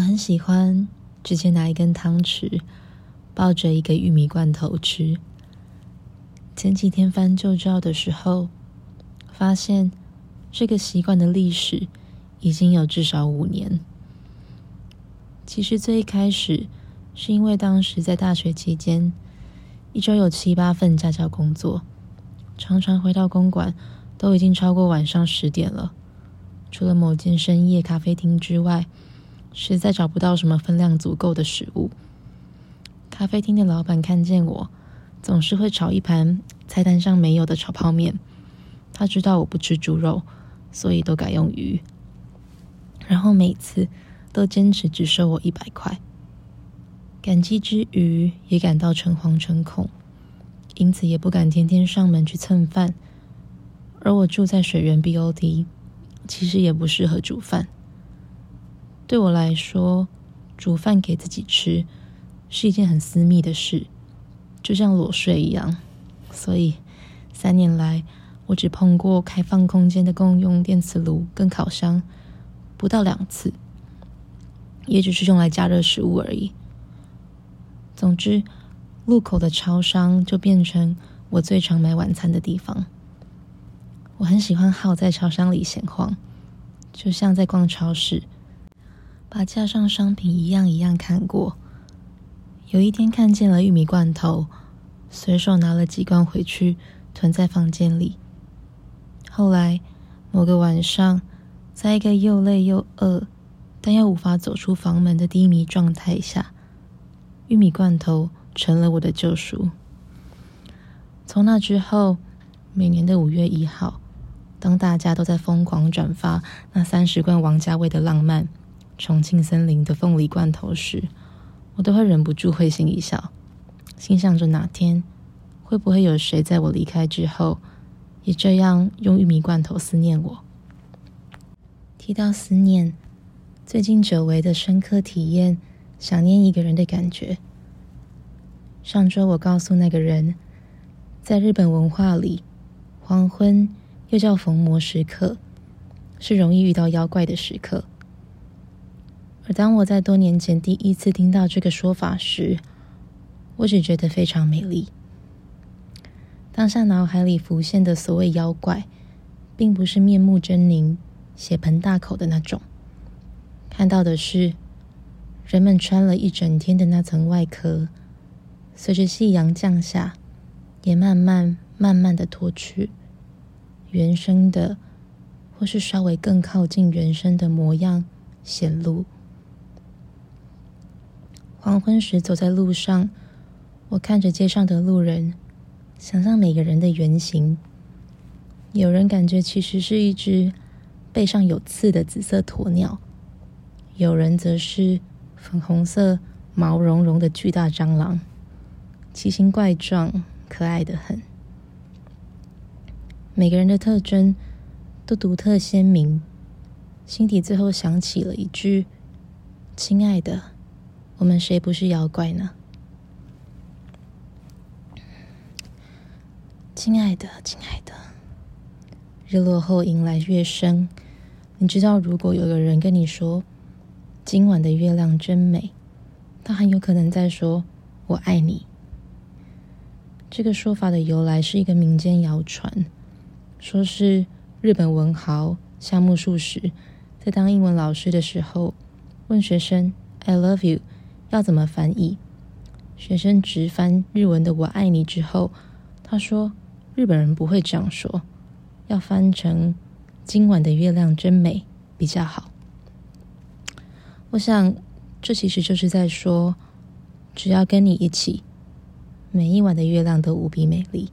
我很喜欢直接拿一根汤匙，抱着一个玉米罐头吃。前几天翻旧照的时候，发现这个习惯的历史已经有至少五年。其实最一开始是因为当时在大学期间，一周有七八份家教工作，常常回到公馆都已经超过晚上十点了。除了某间深夜咖啡厅之外，实在找不到什么分量足够的食物。咖啡厅的老板看见我，总是会炒一盘菜单上没有的炒泡面。他知道我不吃猪肉，所以都改用鱼。然后每次都坚持只收我一百块。感激之余，也感到诚惶诚恐，因此也不敢天天上门去蹭饭。而我住在水源 BOT，其实也不适合煮饭。对我来说，煮饭给自己吃是一件很私密的事。就像裸睡一样，所以三年来我只碰过开放空间的共用电磁炉跟烤箱不到两次，也只是用来加热食物而已。总之，路口的超商就变成我最常买晚餐的地方。我很喜欢耗在超商里闲晃，就像在逛超市，把架上商品一样一样看过。有一天看见了玉米罐头，随手拿了几罐回去囤在房间里。后来某个晚上，在一个又累又饿，但又无法走出房门的低迷状态下，玉米罐头成了我的救赎。从那之后，每年的五月一号，当大家都在疯狂转发那三十罐王家卫的浪漫、重庆森林的凤梨罐头时，我都会忍不住会心一笑，心想着哪天会不会有谁在我离开之后，也这样用玉米罐头思念我。提到思念，最近久违的深刻体验想念一个人的感觉。上周我告诉那个人，在日本文化里，黄昏又叫逢魔时刻，是容易遇到妖怪的时刻。而当我在多年前第一次听到这个说法时，我只觉得非常美丽。当下脑海里浮现的所谓妖怪，并不是面目狰狞、血盆大口的那种，看到的是人们穿了一整天的那层外壳，随着夕阳降下，也慢慢慢慢的脱去，原生的，或是稍微更靠近原生的模样显露。黄昏时走在路上，我看着街上的路人，想象每个人的原型。有人感觉其实是一只背上有刺的紫色鸵鸟，有人则是粉红色毛茸茸的巨大蟑螂，奇形怪状，可爱的很。每个人的特征都独特鲜明，心底最后想起了一句：“亲爱的。”我们谁不是妖怪呢？亲爱的，亲爱的，日落后迎来月升。你知道，如果有个人跟你说“今晚的月亮真美”，他很有可能在说“我爱你”。这个说法的由来是一个民间谣传，说是日本文豪夏目漱石在当英文老师的时候问学生 “I love you”。要怎么翻译？学生直翻日文的“我爱你”之后，他说：“日本人不会这样说，要翻成‘今晚的月亮真美’比较好。”我想，这其实就是在说，只要跟你一起，每一晚的月亮都无比美丽。